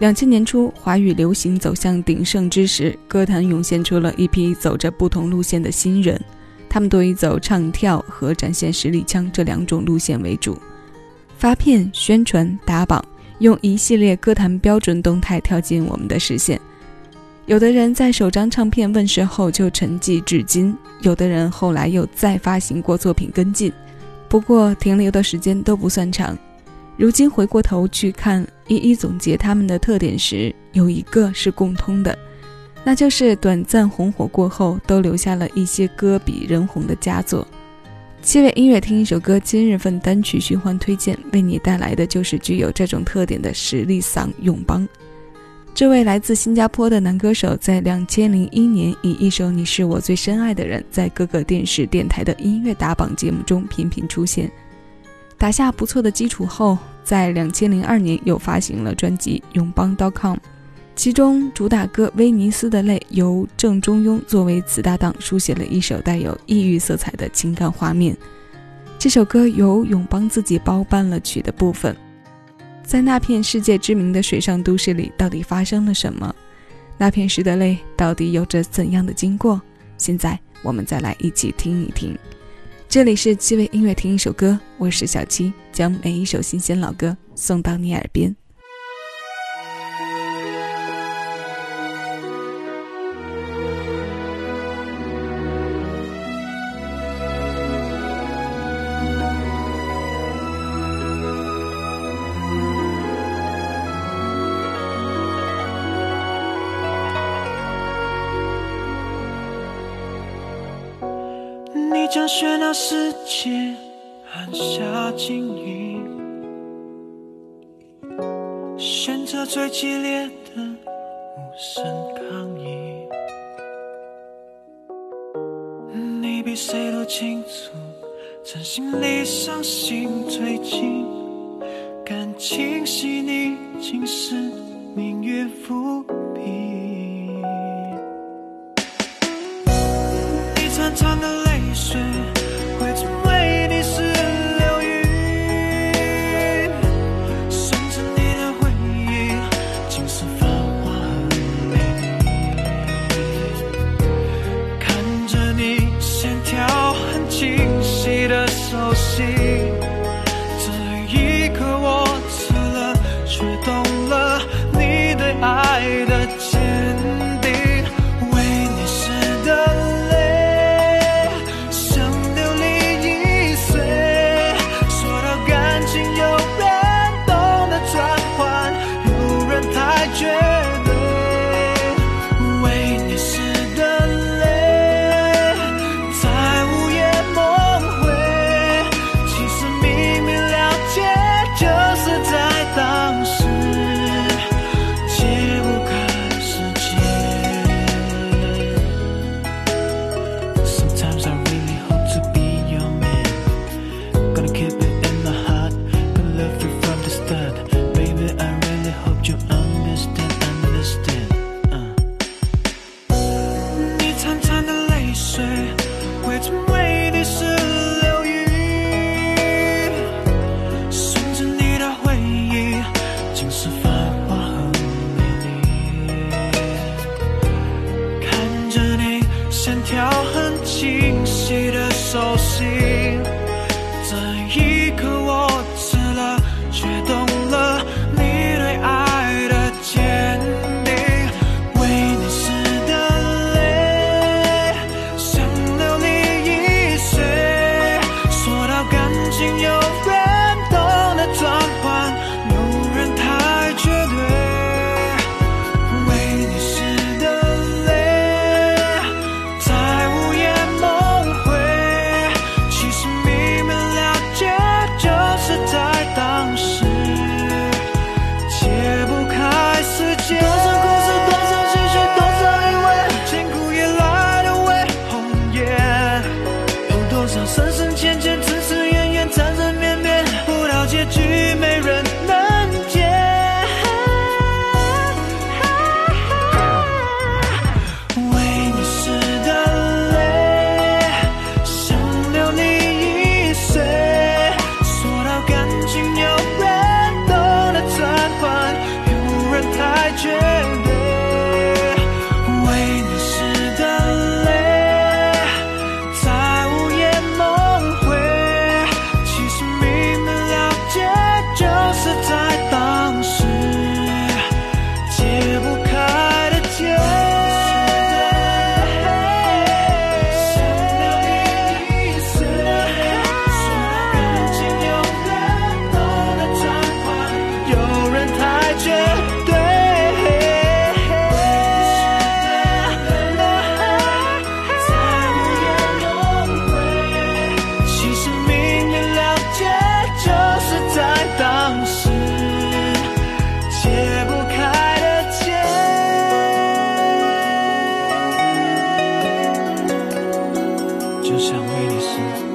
两千年初，华语流行走向鼎盛之时，歌坛涌现出了一批走着不同路线的新人，他们多以走唱跳和展现实力腔这两种路线为主，发片、宣传、打榜，用一系列歌坛标准动态跳进我们的视线。有的人在首张唱片问世后就沉寂至今，有的人后来又再发行过作品跟进，不过停留的时间都不算长。如今回过头去看，一一总结他们的特点时，有一个是共通的，那就是短暂红火过后，都留下了一些歌比人红的佳作。七位音乐听一首歌，今日份单曲循环推荐，为你带来的就是具有这种特点的实力嗓永邦。这位来自新加坡的男歌手，在两千零一年以一首《你是我最深爱的人》在各个电视电台的音乐打榜节目中频频出现。打下不错的基础后，在两千零二年又发行了专辑《永邦 .com》，其中主打歌《威尼斯的泪》由郑中庸作为词搭档书写了一首带有异域色彩的情感画面。这首歌由永邦自己包办了曲的部分。在那片世界知名的水上都市里，到底发生了什么？那片时的泪到底有着怎样的经过？现在我们再来一起听一听。这里是七位音乐，听一首歌，我是小七，将每一首新鲜老歌送到你耳边。将喧闹世界按下静音，选择最激烈的无声抗议。你比谁都清楚，真心离伤心最近，感情细腻，竟是命运伏笔。你长长的。你是。手心。这一刻我吃了却都就想为你写